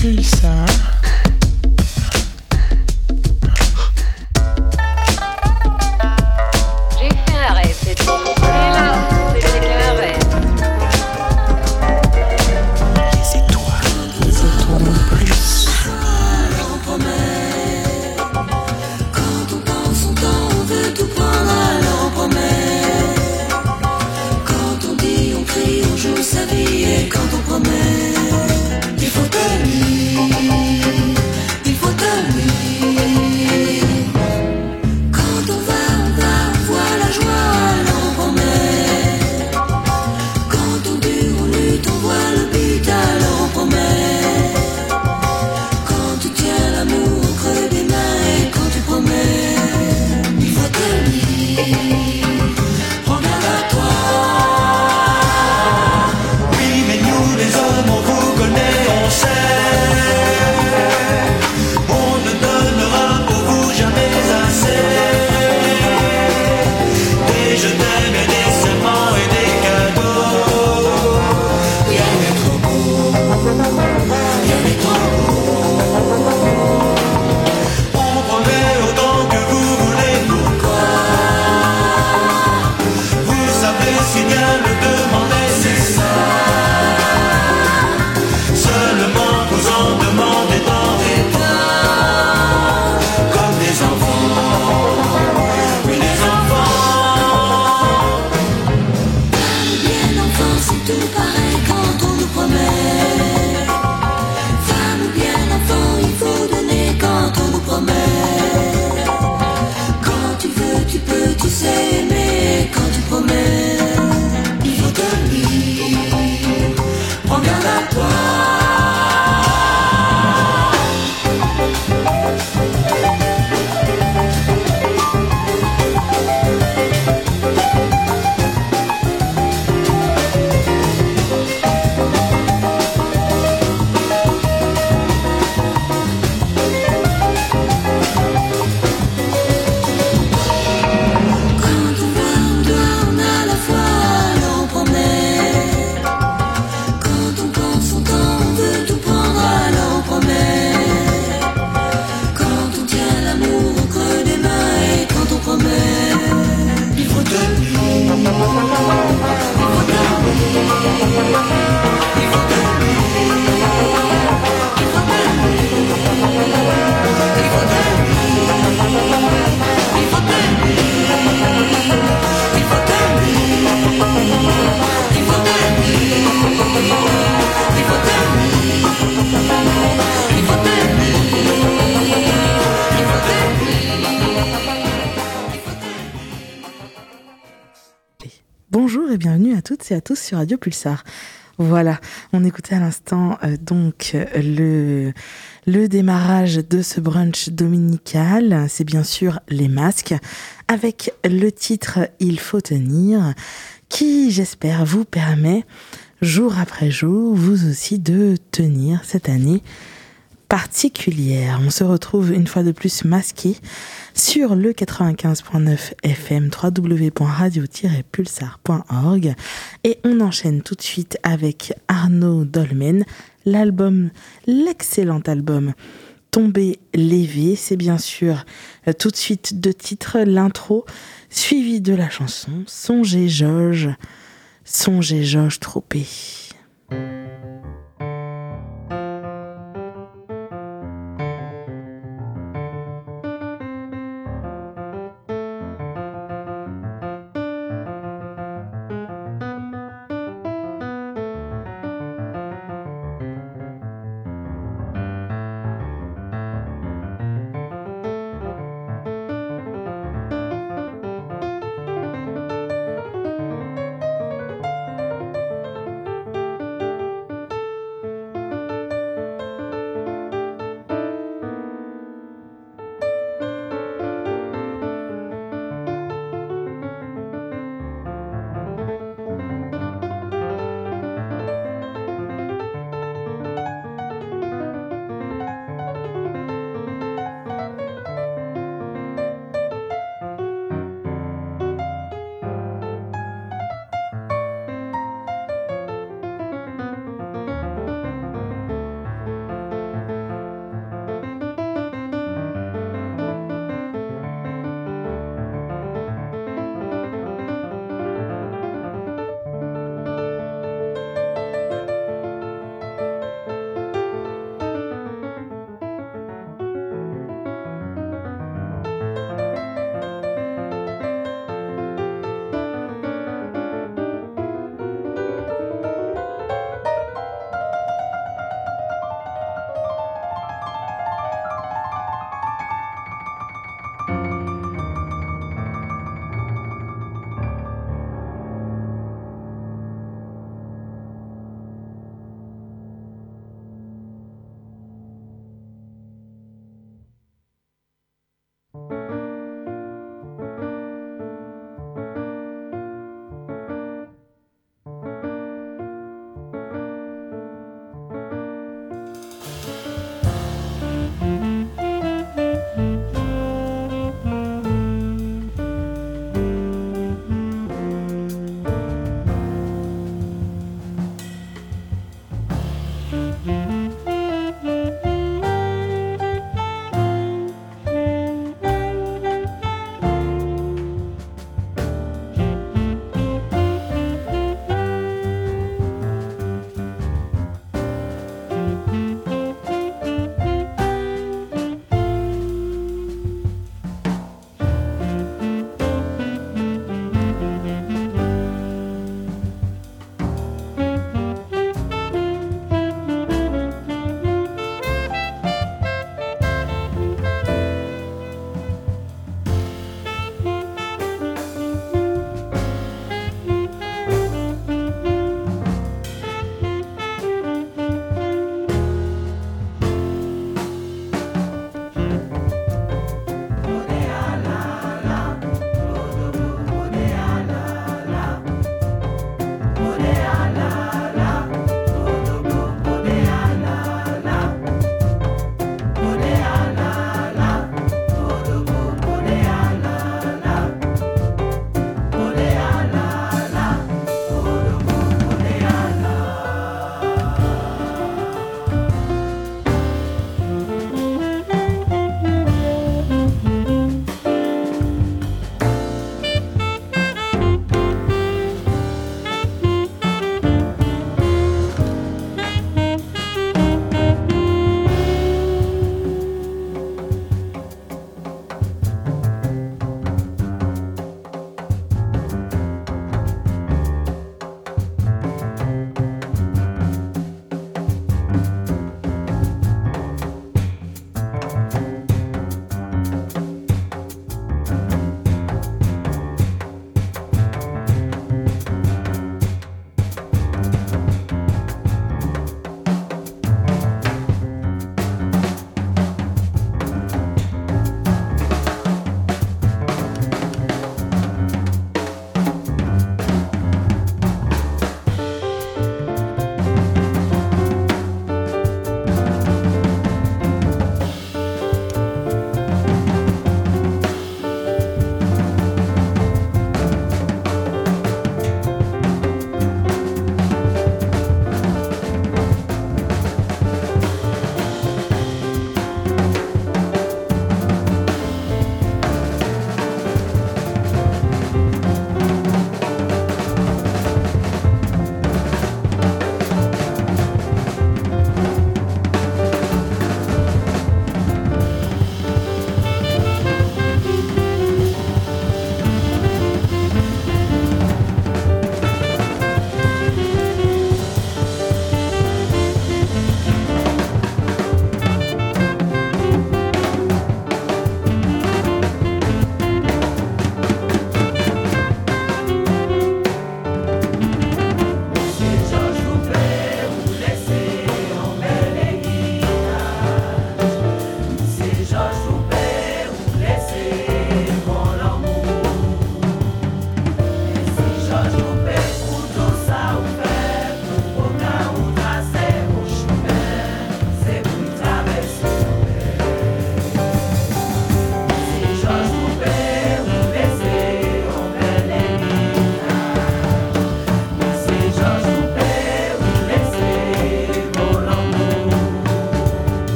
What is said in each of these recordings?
Pulsar. à tous sur Radio Pulsar. Voilà, on écoutait à l'instant euh, donc euh, le, le démarrage de ce brunch dominical, c'est bien sûr les masques, avec le titre Il faut tenir, qui j'espère vous permet, jour après jour, vous aussi de tenir cette année particulière. On se retrouve une fois de plus masqué sur le 95.9 FM www.radio-pulsar.org et on enchaîne tout de suite avec Arnaud Dolmen, l'album, l'excellent album Tombé Lévé. c'est bien sûr euh, tout de suite deux titre l'intro suivi de la chanson Songez Georges, Songez Georges Tropé.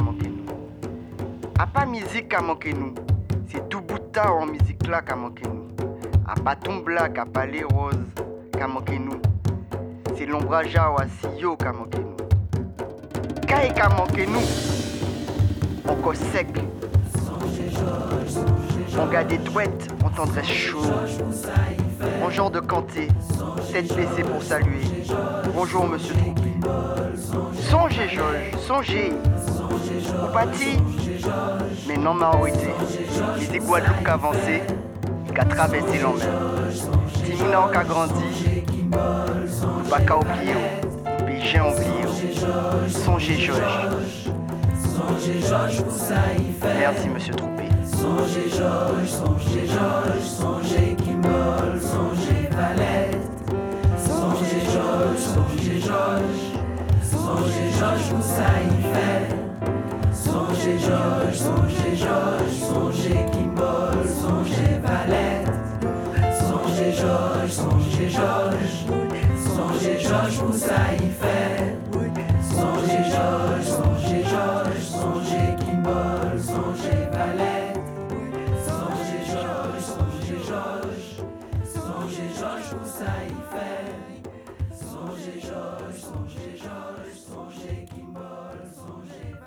Manqué nous. A pas musique qu'a manqué nous. C'est tout bout de tas en musique là qu'a manqué nous. A pas tombla qu'a pas les roses qu'a manqué nous. C'est l'ombrage à Sio qu'a manqué nous. Qu'est-ce qu'a manqué nous Encore sec. On garde des douettes, on tendrait chaud. En genre de canté, tête baissée pour saluer. Bonjour monsieur Troupé. Songez Georges, songez. Au pâti, mais non minorité. Les des Guadeloupe qui avancé, qui a traversé l'enfer. Timina qui a grandi, pas qu'à oublier, puis j'ai oublié. Songez Georges. Merci monsieur Troupé. Songez Georges, songez Georges, songez Kimball, songez Valette. Songez Georges, songez Georges, songez Georges où ça y fait. Songez Georges, songez Georges, songez Kimball, songez Valette. Songez Georges, songez Georges, songez Georges où ça y fait. Songez Georges, songez Georges, songez songez Georges, songez Kimball, songez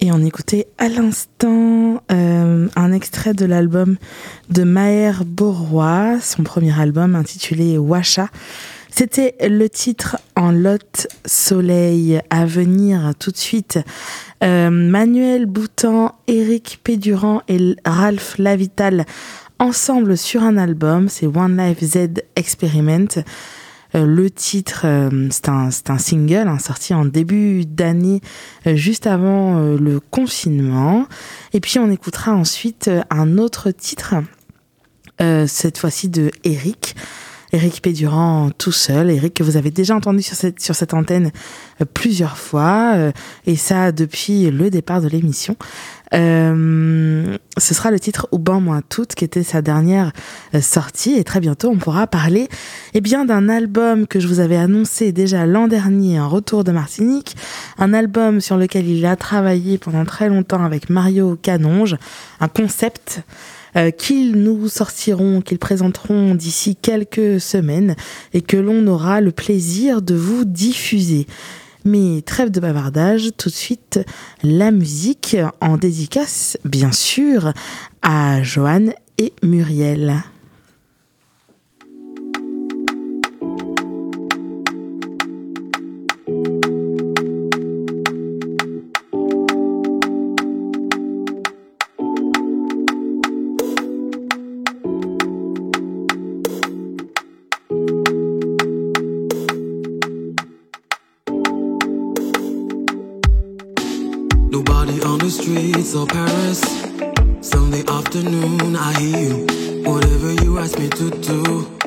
Et on écoutait à l'instant euh, un extrait de l'album de Maher Borois, son premier album intitulé Washa. C'était le titre en lot soleil à venir tout de suite. Euh, Manuel Boutan, Eric Pédurand et Ralph Lavital ensemble sur un album, c'est One Life Z Experiment. Euh, le titre, euh, c'est un, single hein, sorti en début d'année, euh, juste avant le confinement. Et puis on écoutera ensuite un autre titre, cette fois-ci de Eric. Eric Pédurand tout seul, Eric que vous avez déjà entendu sur cette, sur cette antenne euh, plusieurs fois, euh, et ça depuis le départ de l'émission. Euh, ce sera le titre Au banc moins toutes, qui était sa dernière euh, sortie, et très bientôt on pourra parler eh bien d'un album que je vous avais annoncé déjà l'an dernier, un retour de Martinique, un album sur lequel il a travaillé pendant très longtemps avec Mario Canonge, un concept euh, qu'ils nous sortiront, qu'ils présenteront d'ici quelques semaines et que l'on aura le plaisir de vous diffuser. Mais trêve de bavardage, tout de suite la musique en dédicace, bien sûr, à Joanne et Muriel. Of Paris. Sunday afternoon, I hear you. Whatever you ask me to do,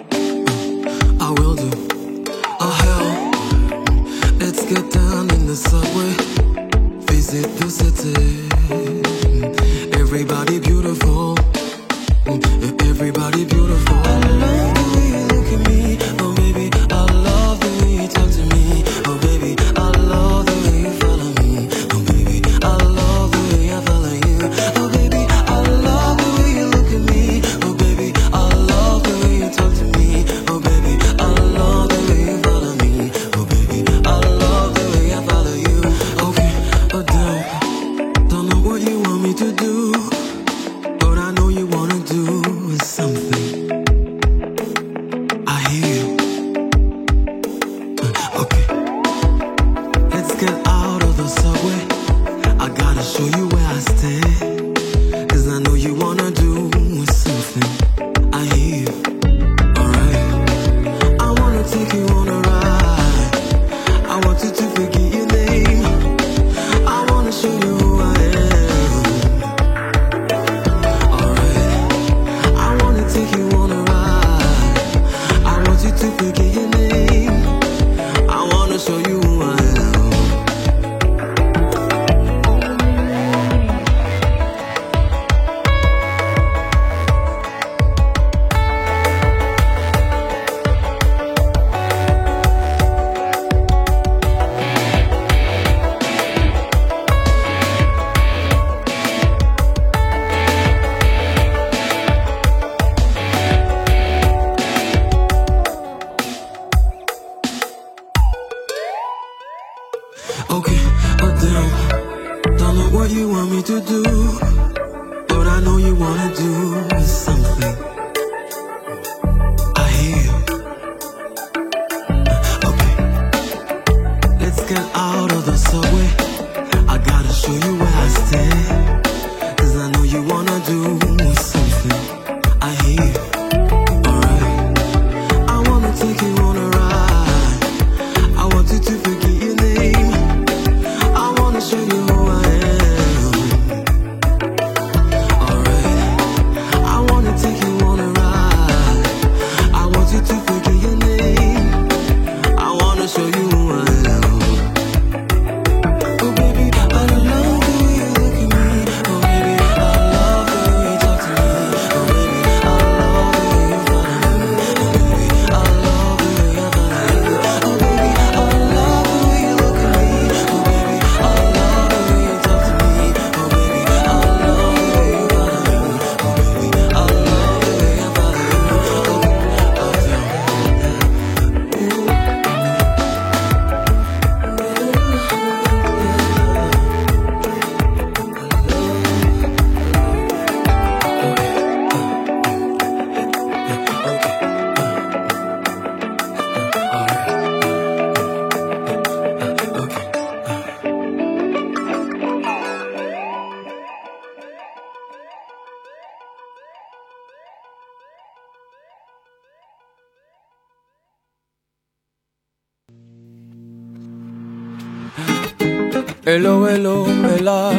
Hello, hello, Ella.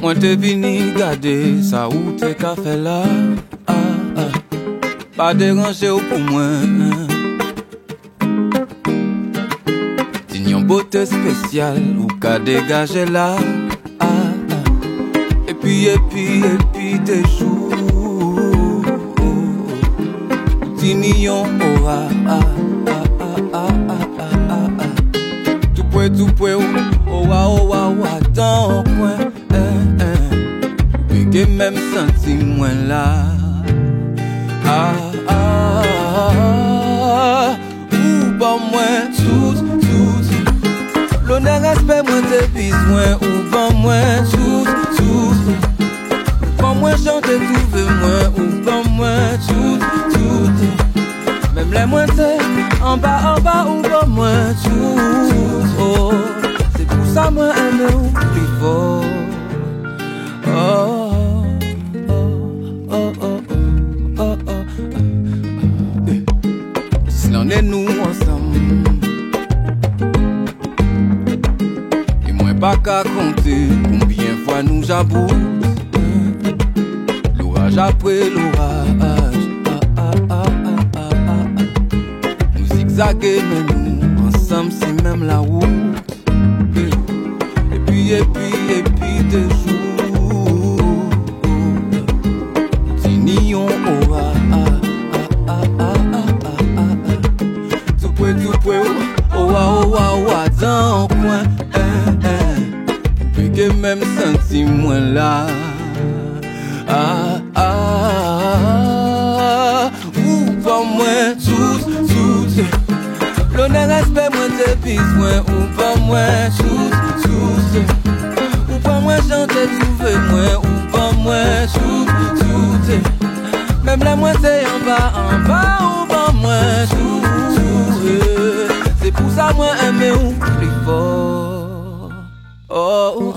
Moi te vini gade sa ou te ka fe la ah, ah. Pa derange ou pou mwen Din bote spesyal ou ka degaje la ah. Epi, epi, epi te chou Din yon ora mwen toupe ou. Owa owa owa tan kwen eh, eh. Peke menm santi mwen la. Ah ah ah. Ou ban mwen tout tout. Lone respe mwen te bizwen Ou ban mwen tout tout. Ban mwen chante touve mwen. Ou ban mwen tout tout. Mem le mwen te An ba an ba ou ban mwen tout. C'est pour ça moi, avant d'arriver. Oh, oh, oh, oh, oh, oh, oh, oh. Si on est nous ensemble, et moi pas qu'à compter combien fois nous aboutent l'orage après l'orage. Nous zigzague mais nous ensemble, c'est même là où. Ou pa mwen chante mwen Ou pa mwen souz, souz Mem la mwen se yon ba an ba Ou pa mwen souz, souz Se pou sa mwen ou pli for Oh,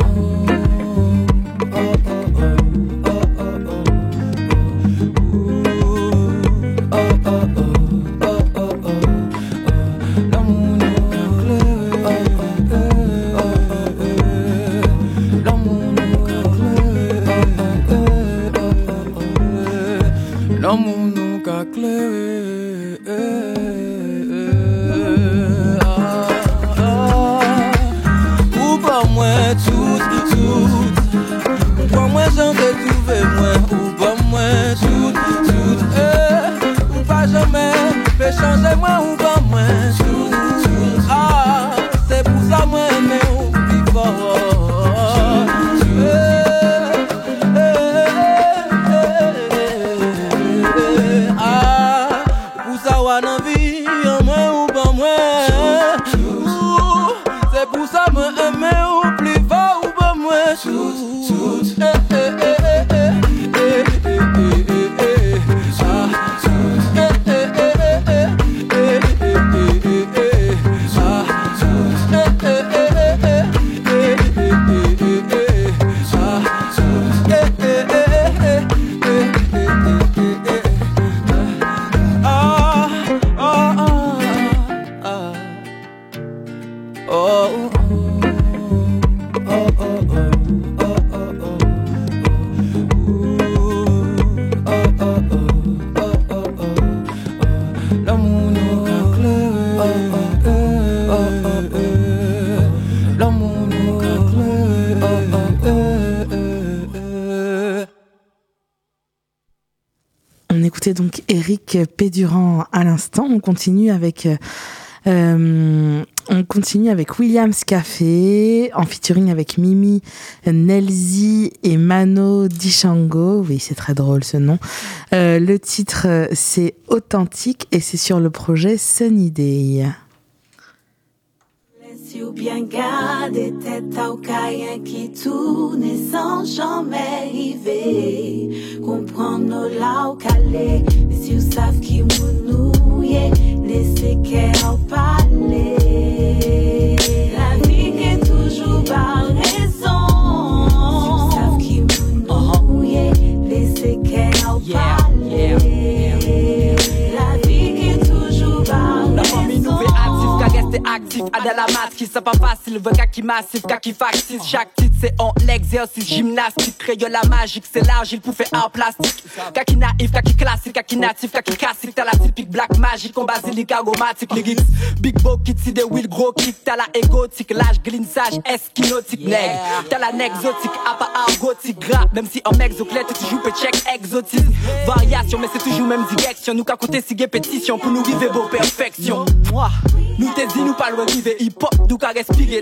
continue avec euh, euh, on continue avec Williams Café en featuring avec Mimi Nelzi et Mano Dichango. Oui, c'est très drôle ce nom. Euh, le titre c'est Authentique et c'est sur le projet Sunny Day. Kaki massif, kaki factice. Chaque titre c'est en l'exercice gymnastique. Crayon la magique, c'est l'argile pour faire art plastique. Kaki naïf, kaki classique, kaki natif, kaki classique. T'as la typique black magique, en basilic aromatique, lyrics. Big Bo kit, c'est des wheel gros kick. T'as la égotique, l'âge glissage, esquinotique, nègre. T'as la exotique, à pas argotique, gras. Même si en exoclète, tu joues check exotisme. Variation, mais c'est toujours même direction. Nous qu'à côté, si pétition pour nous vivre beau perfection. Moi, nous t'es dit, nous pas loin vivre hip hop, nous qu'à respirer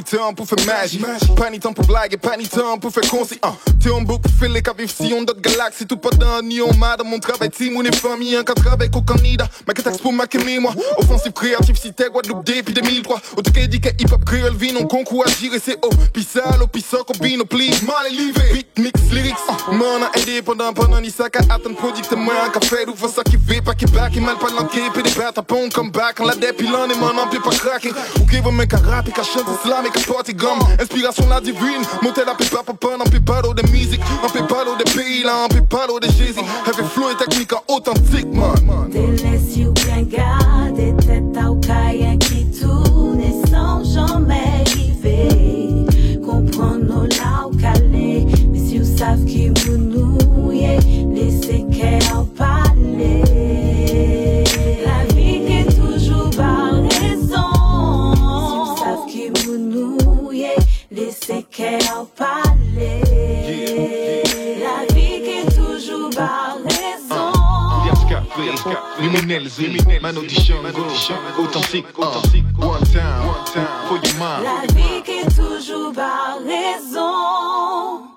ni temps pour faire magie, pas ni temps pour blague et pas ni temps pour faire conseil. Uh. T'es en boucle, fais les vivre si on d'autres galaxies. Tout pas d'un ni on m'a dans mon travail, team ou les familles, un cadre avec aucun nida. Ma quête pour ma moi. Offensif, créatif, si t'es Guadeloupe depuis 2003. Au tout cas, dit que hip hop créole vit, non concours à gérer, c'est haut. Pis sale, pis ça, combine, please. Mal et livré. Beat, mix, lyrics. Uh. Mon indépendant pendant ni ça, qu'à attendre product, moi, un café, ou ça qui veut, pas qui back, et mal pas l'enquête, puis des bêtes à pont, comme back, en la dépilant, et mon empire pas craquer. Ou qui veut mec à rap, et et qu'à party gomme. Inspiration la divine, monter la pipa, papa, en pipado de musique, en pipado de pays, là, en pipado de Jésus. Heavy flow et technique en authentique, man. Te laisse you bien garder tête au caïen qui tourne sans jamais arriver. Comprendre nos là au calé, mais si vous savez qui vous nous yeah, qu'elle en parler. La vie qui est toujours par raison. Luminels, man audition, authentique, authentique, one time, one time, for your mind. La vie qui est toujours par raison.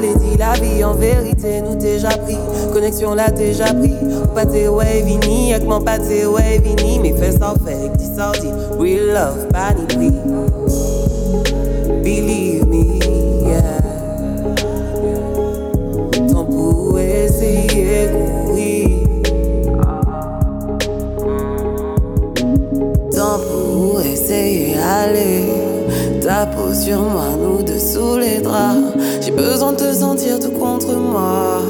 Les dit la vie en vérité nous déjà pris. Connexion là déjà pris. Pas tes ouais vini, avec mon pas tes ouais vini. Mais fais ça fait, dis sorti. Real love, pas ni prix. Believe me, yeah. Tant pour essayer courir. Tant pour essayer aller. Ta peau sur moi, nous dessous les draps. Besoin de te sentir tout contre moi.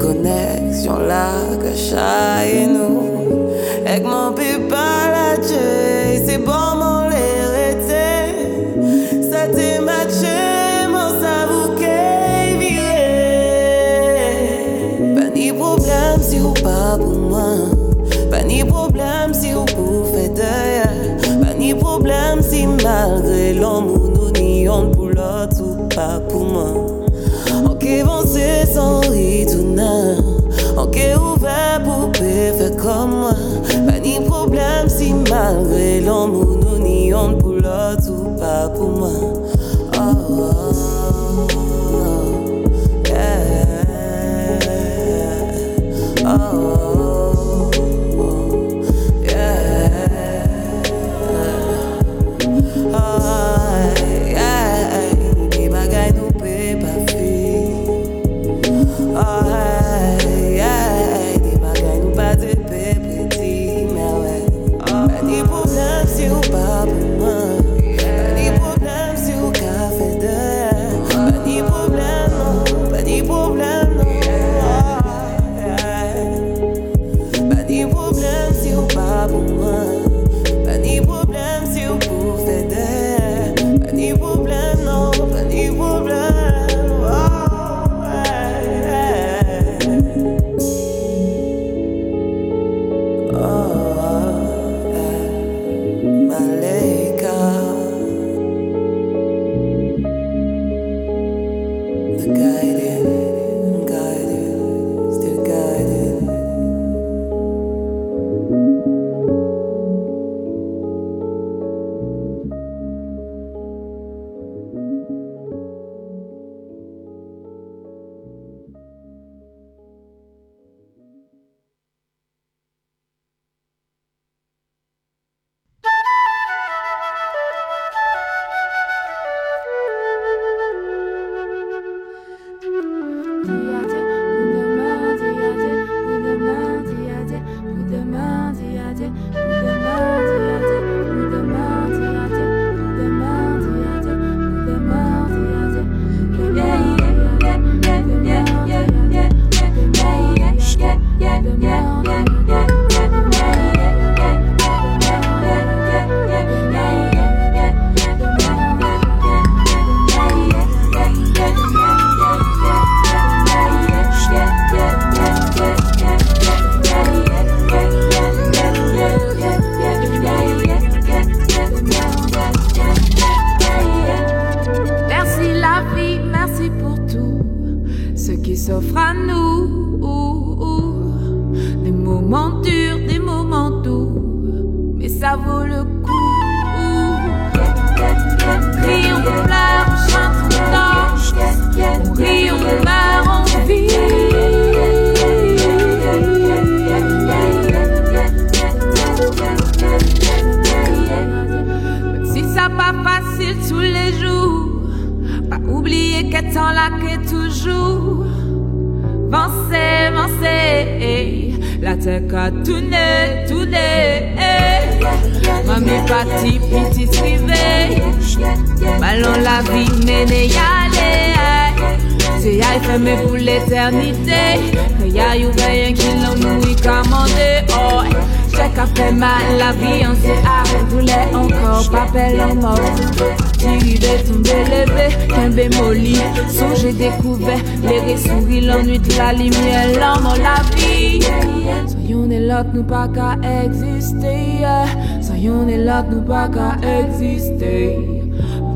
Connexion là, cacha et nous. Pas ni problème si malgré l'amour nous n'y pour l'autre ou pas pour moi. La vie, on s'est arrêté. Encore pas belle en mort. Tiré de tomber levé, qu'un bémoli. Son j'ai découvert les souris, l'ennui de la lumière, l'homme, la vie. Soyons des lots, nous pas qu'à exister. Soyons des lots, nous pas qu'à exister.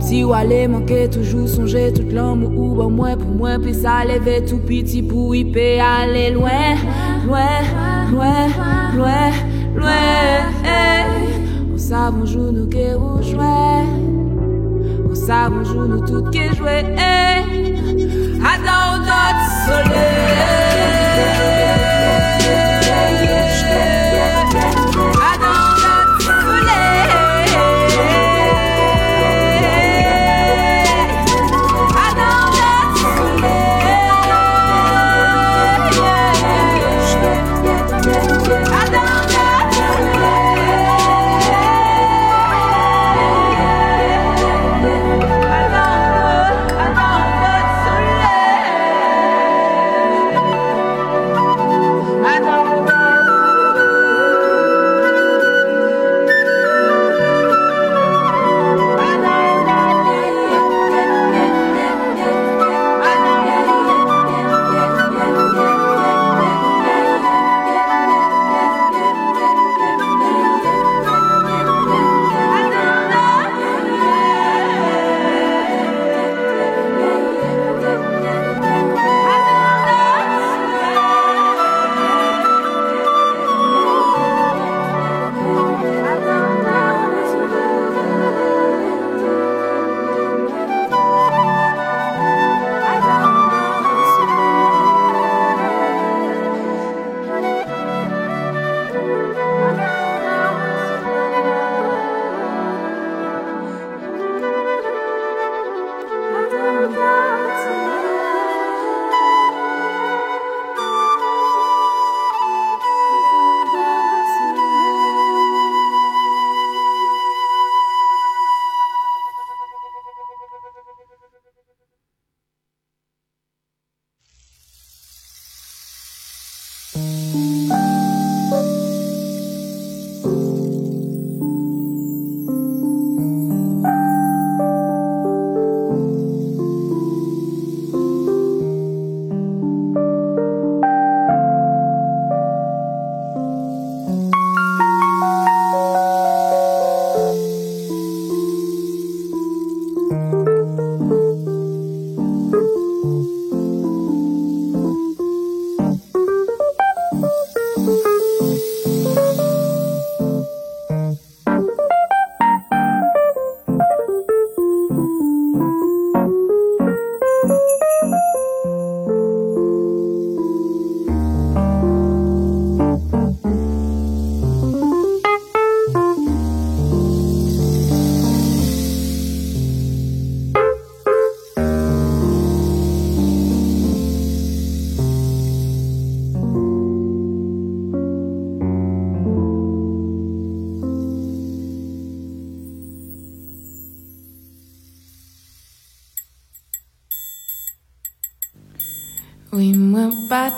Si ou aller manquer toujours songer tout l'homme ou bon moins pour moins puis ça lever tout petit pour y aller loin loin loin loin sa bonjou nou ke ou jwe. Ou sa bonjou nou tout ke jwe. Adan ou not sole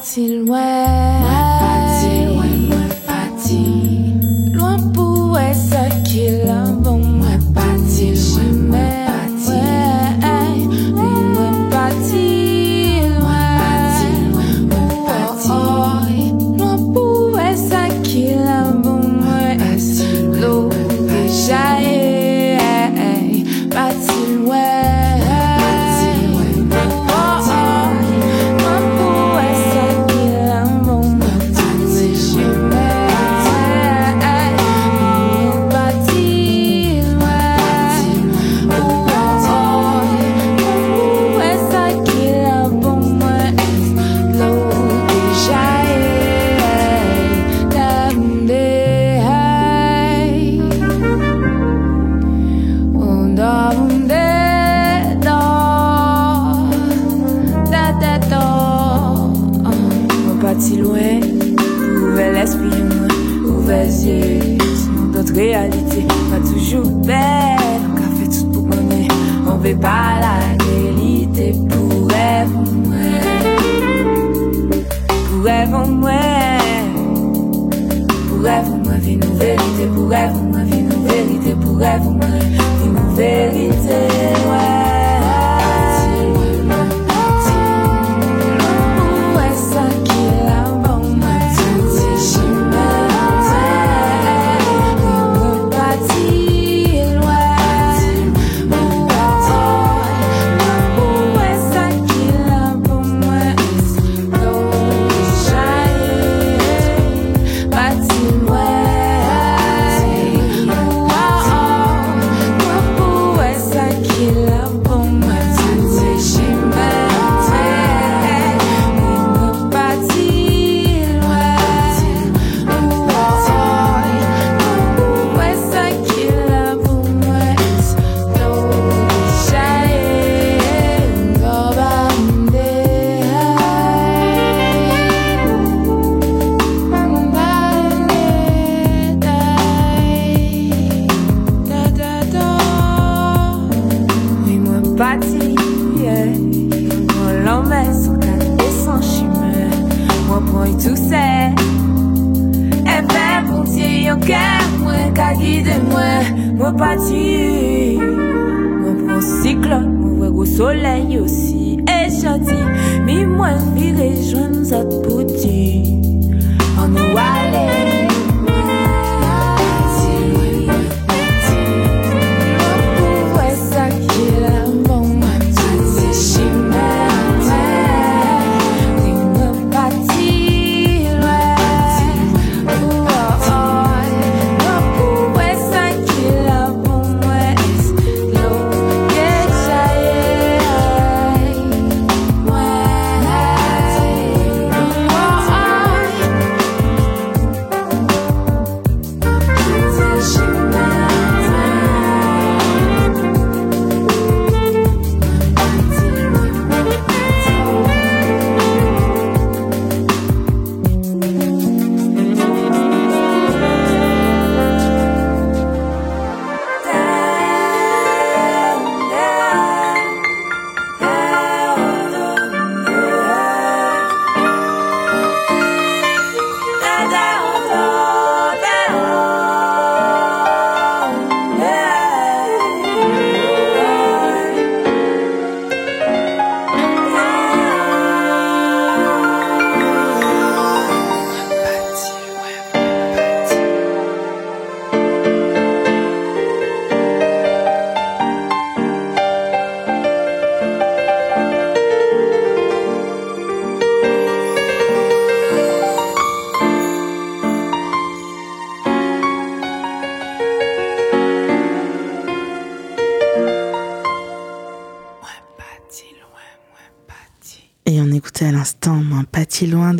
s'il ouais.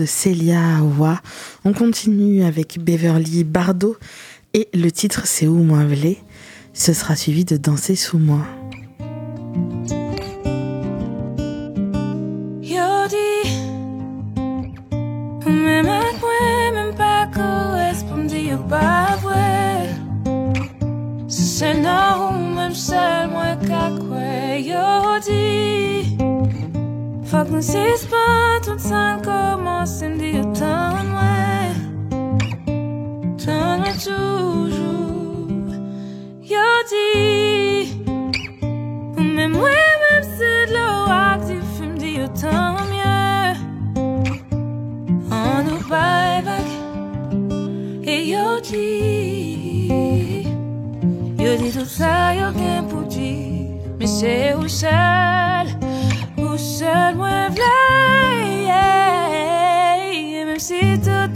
de Célia Awa. On continue avec Beverly Bardot et le titre c'est Où moi Ce sera suivi de Danser sous moi.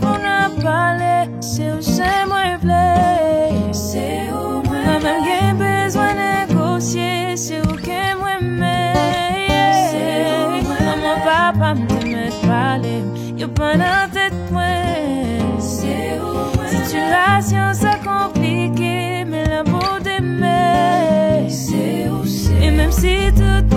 Monde a parlé C'est où seul moi v'là C'est où moi Même j'ai besoin de négocier C'est où que moi m'aime C'est où moi Maman papa me met parler Y'a pas dans tête moi. C'est où moi Situation ça compliqué Mais la beauté mais C'est où c'est? Et même si tout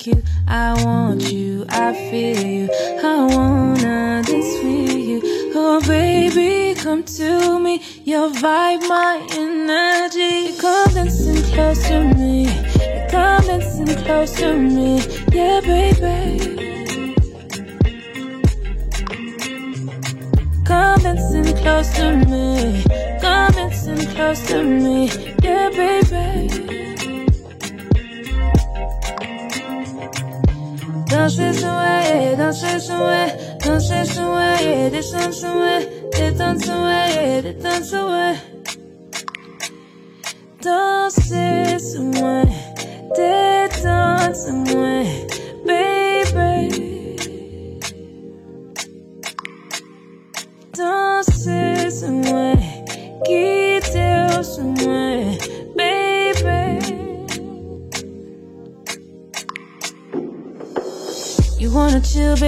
like you. I want you. I feel you. I wanna dance with you. Oh, baby, come to me. Your vibe, my energy. Come dancing close to me. Come dancing close to me. Yeah, baby. Come dancing close to me. Come dancing close to me. Yeah, baby. Danser son way, danser son way, danser son way, descendre son way, détendre son way, détendre son way. Danser son way, détendre son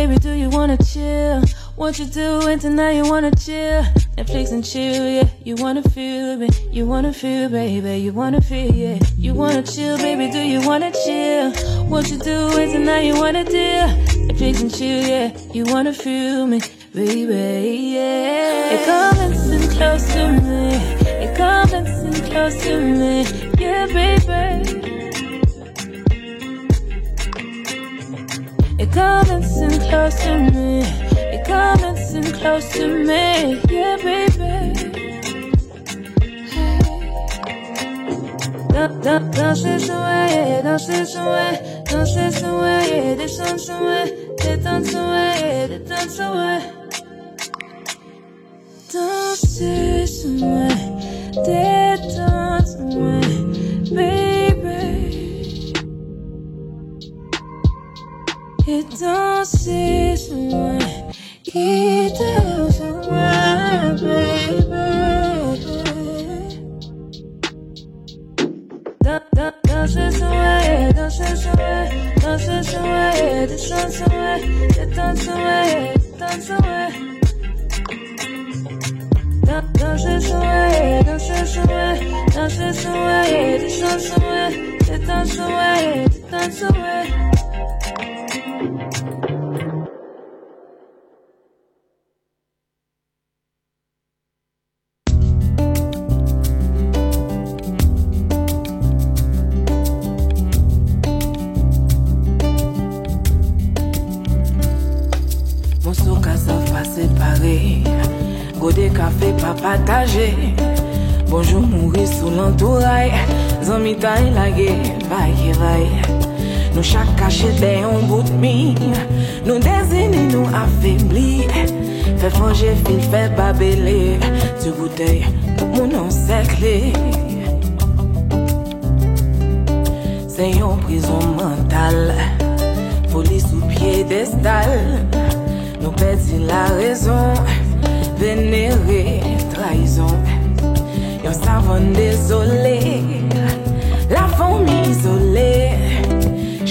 baby, do you wanna chill? What you doing tonight, you wanna chill? Netflix and chill, yeah. You wanna feel me, you wanna feel, baby, you wanna feel, yeah. You wanna chill, baby, do you wanna chill? What you doing tonight, you wanna deal? Netflix and chill, yeah. You wanna feel me, baby, yeah. You come and sit close to me, you come and sit close to me, yeah, baby. You come and sit close to me. You come and sit close to me. Yeah, baby. Da- da- Danser son way, danser son way, danser son way, descendre son way, détendre son way, détendre son way. Danser son way, détendre son way, Et danser son way, quitter son way, baby. Da- da- Danser son way, danser son way, danser son way, descendre son way, détendre son way, détendre son way. Da- Danser son way, danser son way, danser son way, descendre son way, détendre son way, détendre son way. mi. Nou dezini nou afibli Fè fanje fin fè babele. Ti goutey moun ansekle. Se yon prizon mental. Foli sou pye destal Nou pedi la rezon. Venere traizon. Yon savon dezolé La fon mi izolé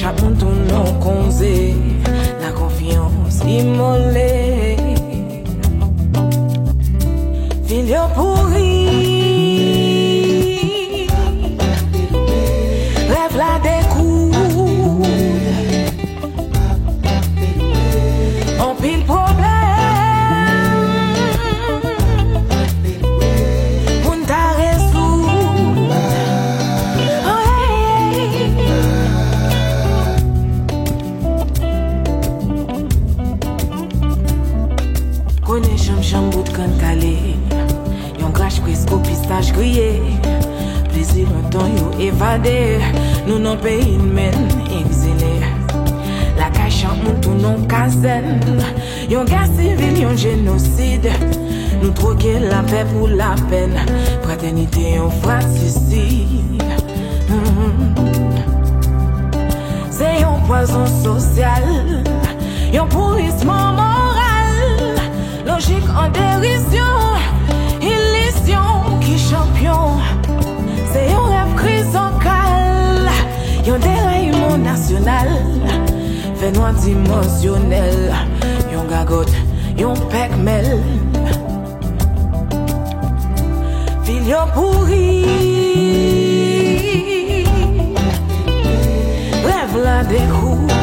Chak moun tou nou konze La konfiyans imole. invade Nou nan peyi men exile Lakay chan moun tou nan kazen Yon gas sivil, yon genoside Nou troke la pe pou la pen Fraternite yon fratricide. Mm -hmm. Se yon poison sosyal Yon pourisman moral. Logik an derisyon Ilisyon ki champyon lokal Yon derayman nasyonal Fè noan dimensyonel Yon gagot, yon pekmel. Fil yo pouri Rev la dekou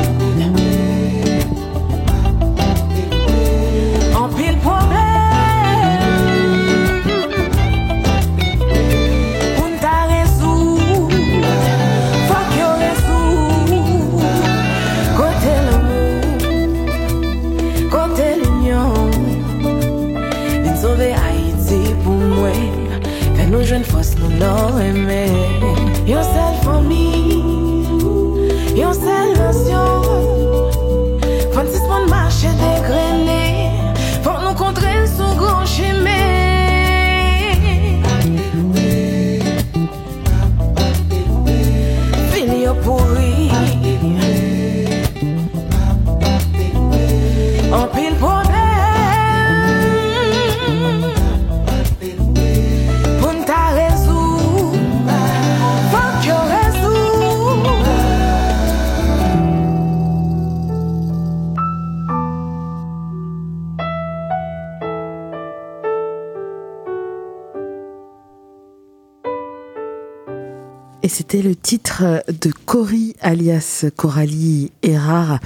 Et c'était le titre de Cory alias Coralie Erard,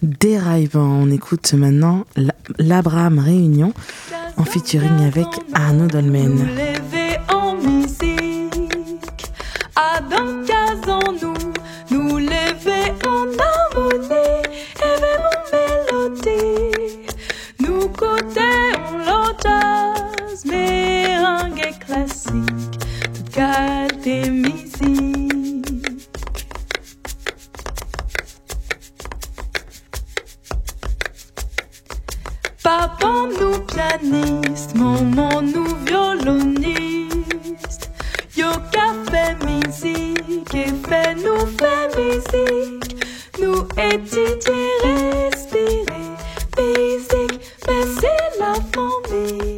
Déraillement. On écoute maintenant La- l'Abraham Réunion en featuring avec Arnaud Dolmen. Nous pianiste, maman nous violoniste. Yo qu'a fait musique et fait nous fait musique. Nous étudier, respirer, musique, mais c'est la famille.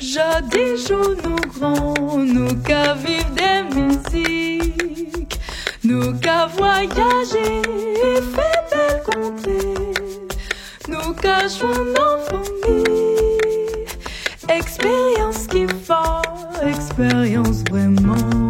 Jodi jour nous grands, nous qu'à vivre des musiques. Nous qu'à voyager et faire belle contrée. Nous en famille. Expérience qui fort, expérience vraiment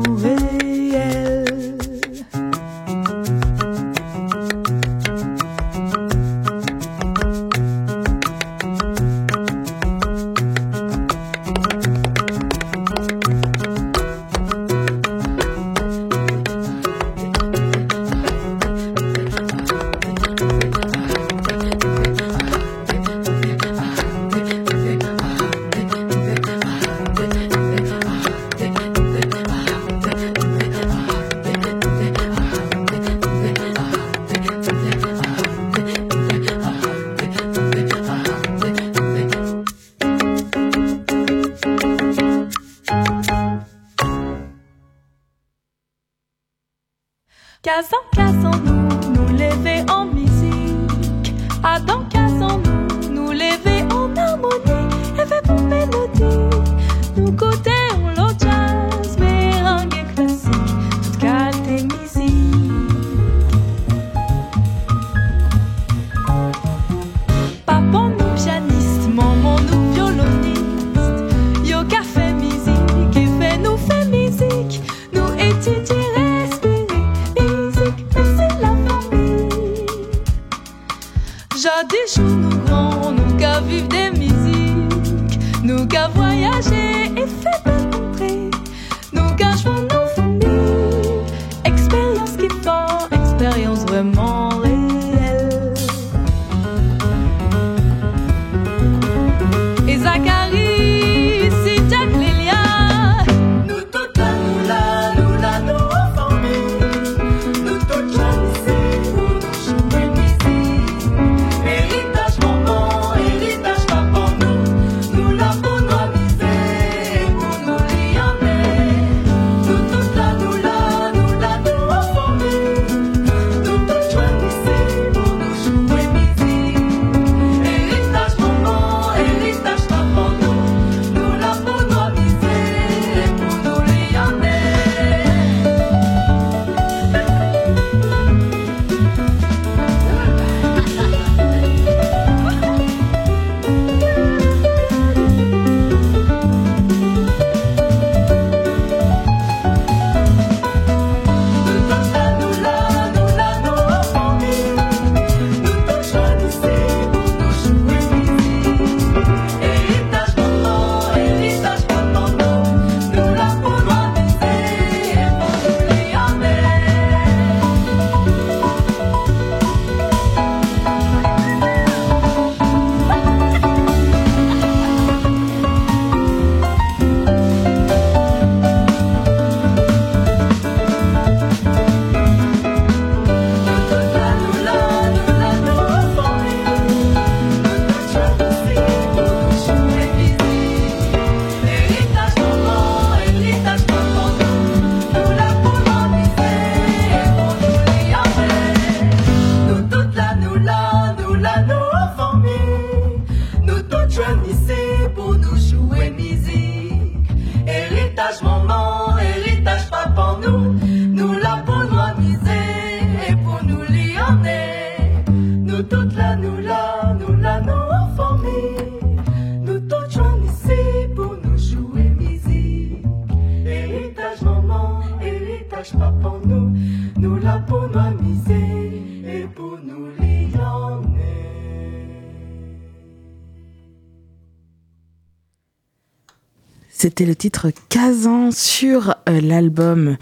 C'était le titre Kazan sur euh, l'album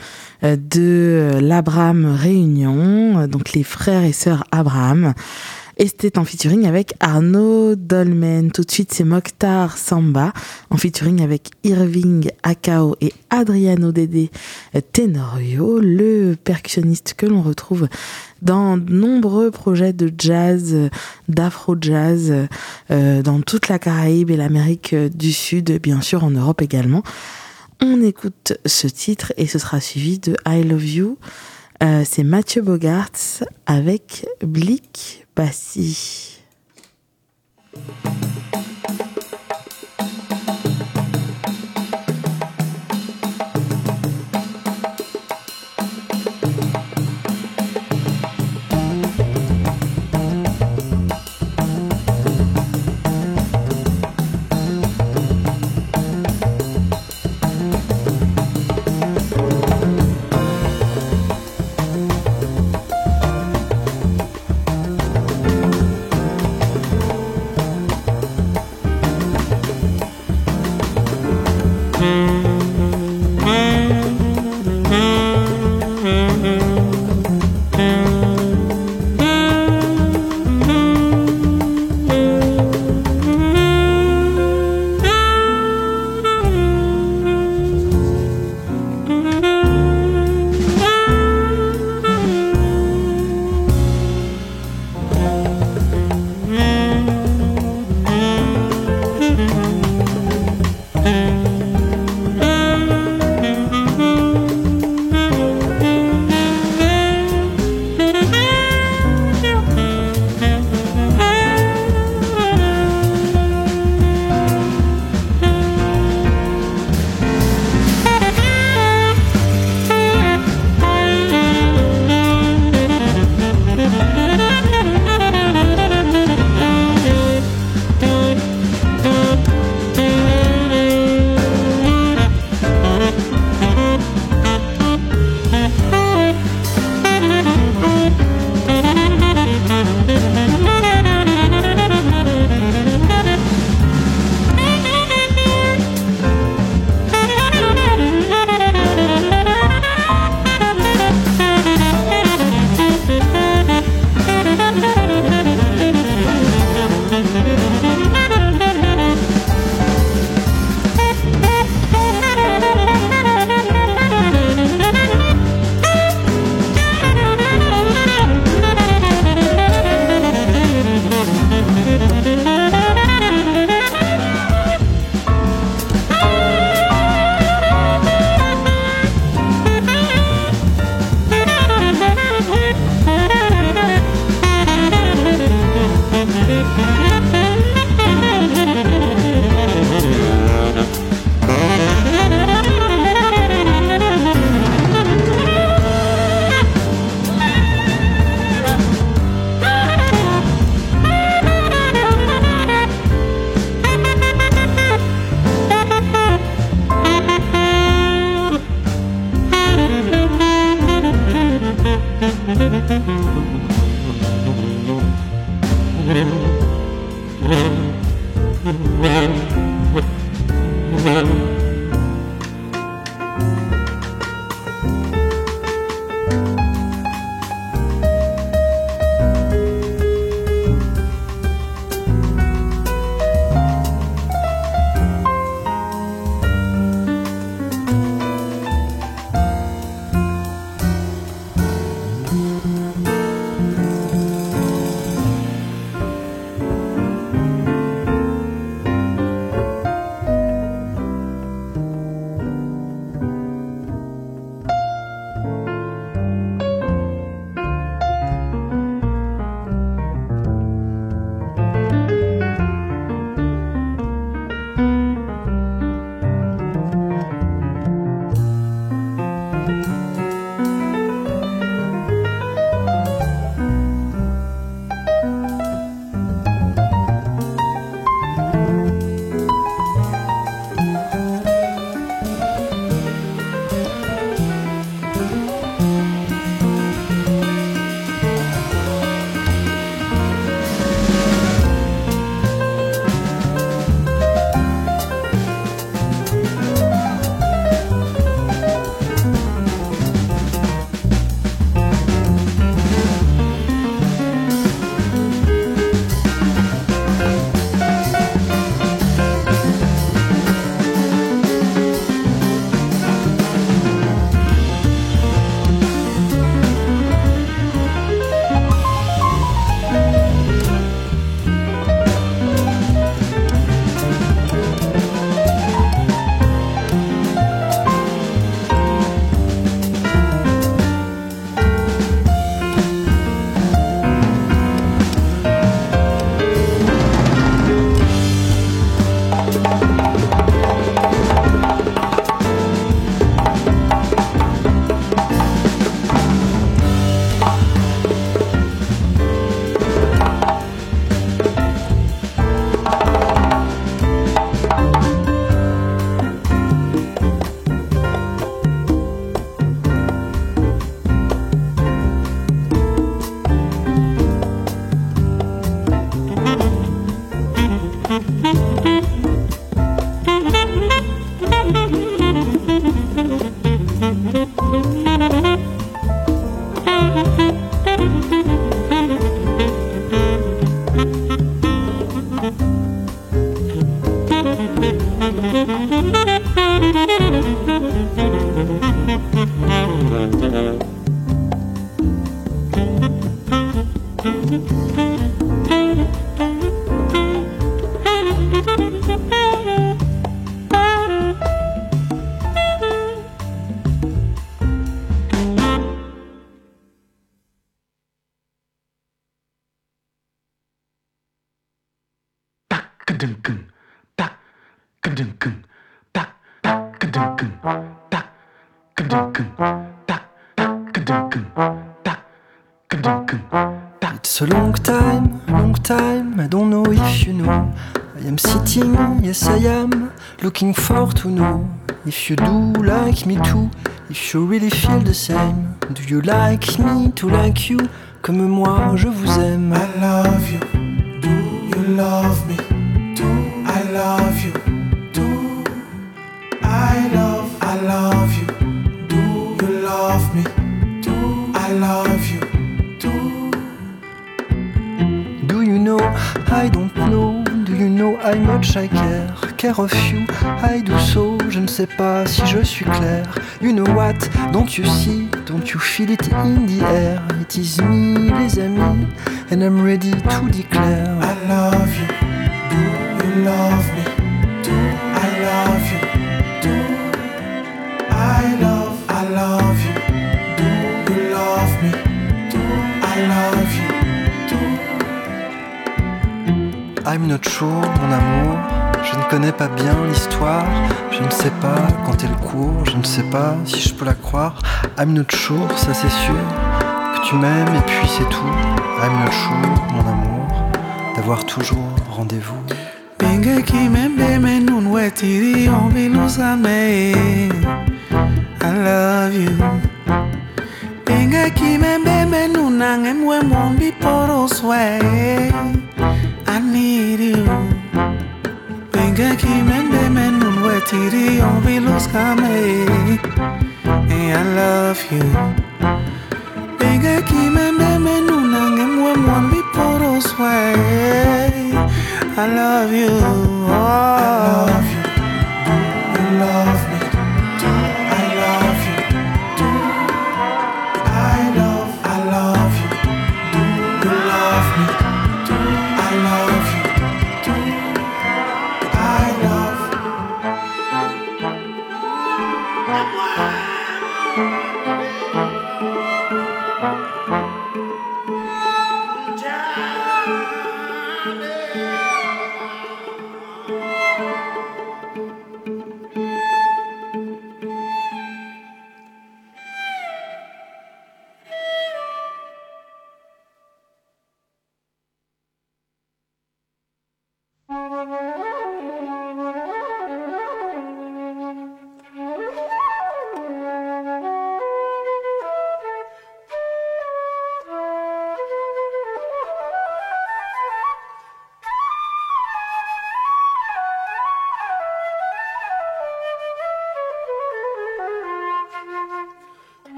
euh, de euh, l'Abraham Réunion, donc les frères et sœurs Abraham. Et c'était en featuring avec Arnaud Dolmen. Tout de suite, c'est Mokhtar Samba en featuring avec Irving Akao et Adriano Dede euh, Tenorio, le percussionniste que l'on retrouve dans de nombreux projets de jazz, d'afro-jazz, euh, dans toute la Caraïbe et l'Amérique du Sud, bien sûr en Europe également. On écoute ce titre et ce sera suivi de I Love You. Euh, c'est Mathieu Bogarts avec Blick Bassi. If you really feel the same. Do you like me to like you, comme moi je vous aime. I love you, do you love me? Do I love you? Do I love, I love you? Do you love me? Do I love you? Do Do you know, I don't know. Know how much I care? Care of you, I do so. Je ne sais pas si je suis clair. You know what? Don't you see? Don't you feel it in the air? It is me, les amis, and I'm ready to declare. I love you, you love me? Time, notre show, mon amour. Je ne connais pas bien l'histoire, je ne sais pas quand elle court, je ne sais pas si je peux la croire. I'm not sure, ça c'est sûr, que tu m'aimes et puis c'est tout. I'm not sure, mon amour, d'avoir toujours rendez-vous. I love you I need you Venga aquí, méndeme en un wetirio Vilúzcame And I love you? Venga aquí, méndeme en un angem poros I love you. Oh. I love you. I love you.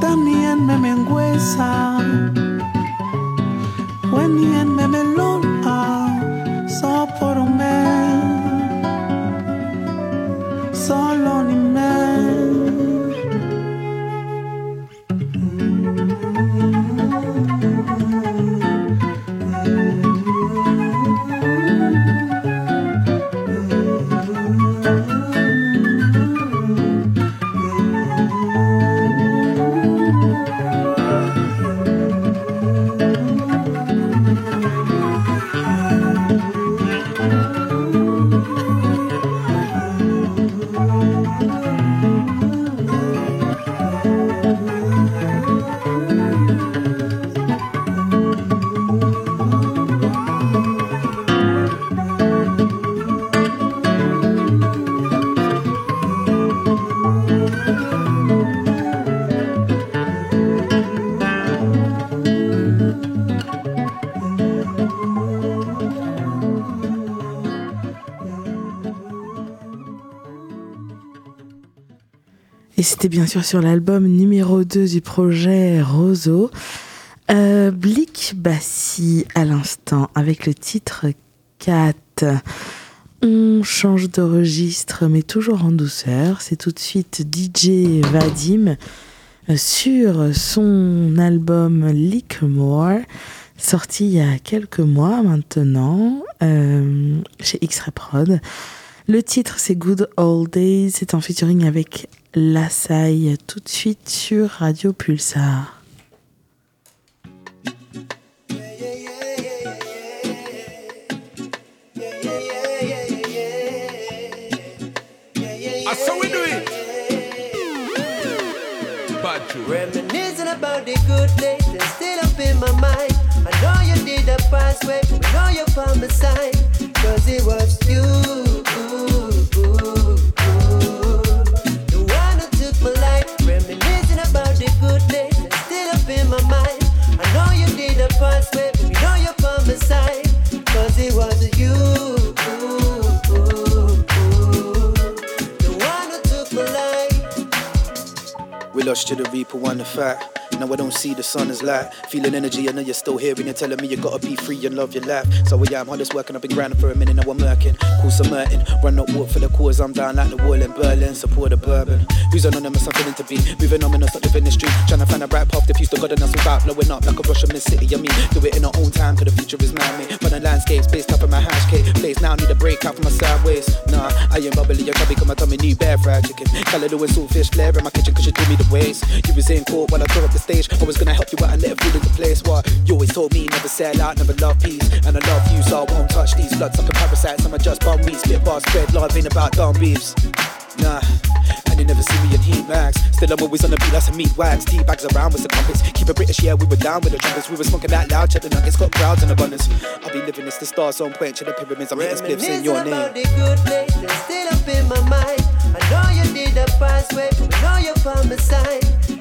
también me mengüeza, buen bien me melón. Et c'était bien sûr sur l'album numéro 2 du projet Roseau. Euh, Blick Bassi à l'instant avec le titre 4. On change de registre mais toujours en douceur. C'est tout de suite DJ Vadim euh, sur son album Lickmore sorti il y a quelques mois maintenant euh, chez X-Ray Prod. Le titre c'est Good Old Days, c'est en featuring avec Lassaille tout de suite sur Radio Pulsar. Reminiscing about the good days still up in my mind. I know you know you found the sign. Cause it was you. We lost to the reaper, one the fact. Now I don't see the sun as light. Feeling energy, I know you're still here and you're telling me you gotta be free and love your life. So yeah, I'm hardest working, I've been grinding for a minute, now I'm working. Cool some hurting, run up walk for the cause, I'm down like the wall in Berlin, support the bourbon. Who's anonymous, I'm feeling to be. Moving ominous, not living the street. Trying to find a right path, the future God and us without blowing up like a the city. I mean, do it in our own time, cause the future is now me. But the landscape's based up in my hash cake. Place now, need a break out from my sideways. Nah, I ain't bubbly, I'm chubby, come I tummy, new bear fried chicken. Callaloo and saltfish flare in my kitchen, cause you told me the ways. You was in court while I tore up the stage. I was gonna help you out and let it fall into place. What you always told me, never sell out, never love peace. And I love you, so I won't touch these blood sucking parasites. I'm a just bum weed, spit bars, spread love, ain't about dumb beefs. Nah, and you never see me in heat max. Still, I'm always on the beat, that's a meat wax. Tea bags around with the compass. Keep it British, yeah, we were down with the trumpets. We were smoking that loud, check the nuggets, got crowds in abundance. I'll be living this, the stars on point, check the pyramids, I'm hitting spliffs in your name. about the good days still up in my mind. I know you the past way, I know you found the sign. Cause it was you. The one my life.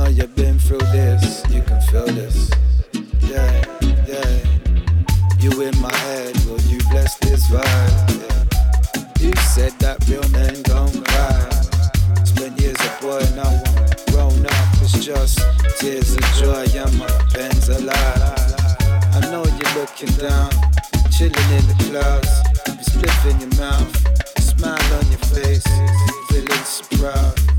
Know you've been through this, you can feel this. Yeah, yeah. You in my head, will you bless this vibe? Yeah. You said that real men don't cry. Spent years a boy, now I'm grown up. It's just tears of joy, and my pen's alive. I know you're looking down, chilling in the clouds. You spliff in your mouth, smile on your face, feeling proud.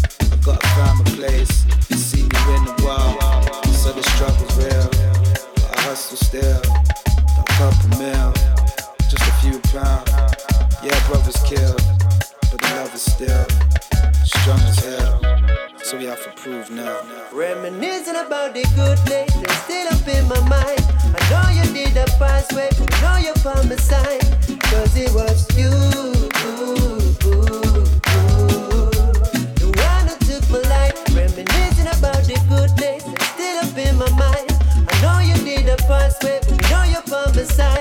I gotta find my place, see me in the wild. So the struggle's real, but I hustle still. A couple mil, just a few pounds. Yeah, brothers killed, but the love is still strong as hell. So we have to prove now. Reminiscing about the good days that's still up in my mind. I know you did the way, I know you the sign. Cause it was you. You did the past way, but I know you found the sign.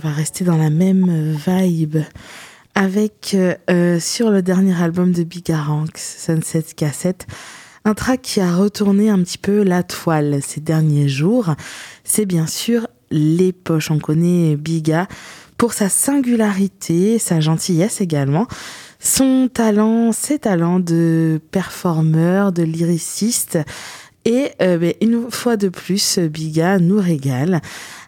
Va rester dans la même vibe avec euh, euh, sur le dernier album de Bigaranx, Sunset Cassette, un track qui a retourné un petit peu la toile ces derniers jours. C'est bien sûr Les Poches. On connaît Biga pour sa singularité, sa gentillesse également, son talent, ses talents de performeur, de lyriciste. Et euh, ben, une fois de plus, Biga nous régale.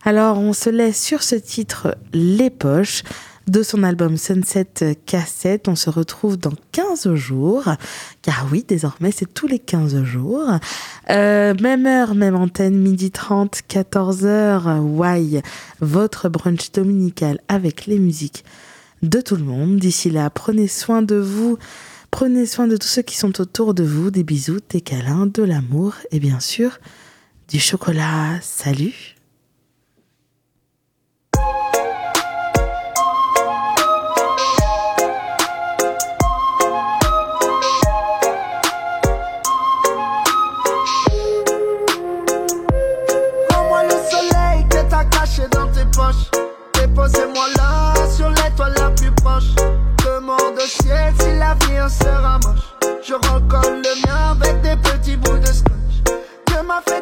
Alors on se laisse sur ce titre Les Poches de son album Sunset Cassette. On se retrouve dans 15 jours, car oui, désormais c'est tous les 15 jours. Euh, même heure, même antenne, midi 30, 14h, why, votre brunch dominical avec les musiques de tout le monde. D'ici là, prenez soin de vous. Prenez soin de tous ceux qui sont autour de vous, des bisous, des câlins, de l'amour et bien sûr du chocolat. Salut Je recolle le mien avec des petits bouts de scotch. Fait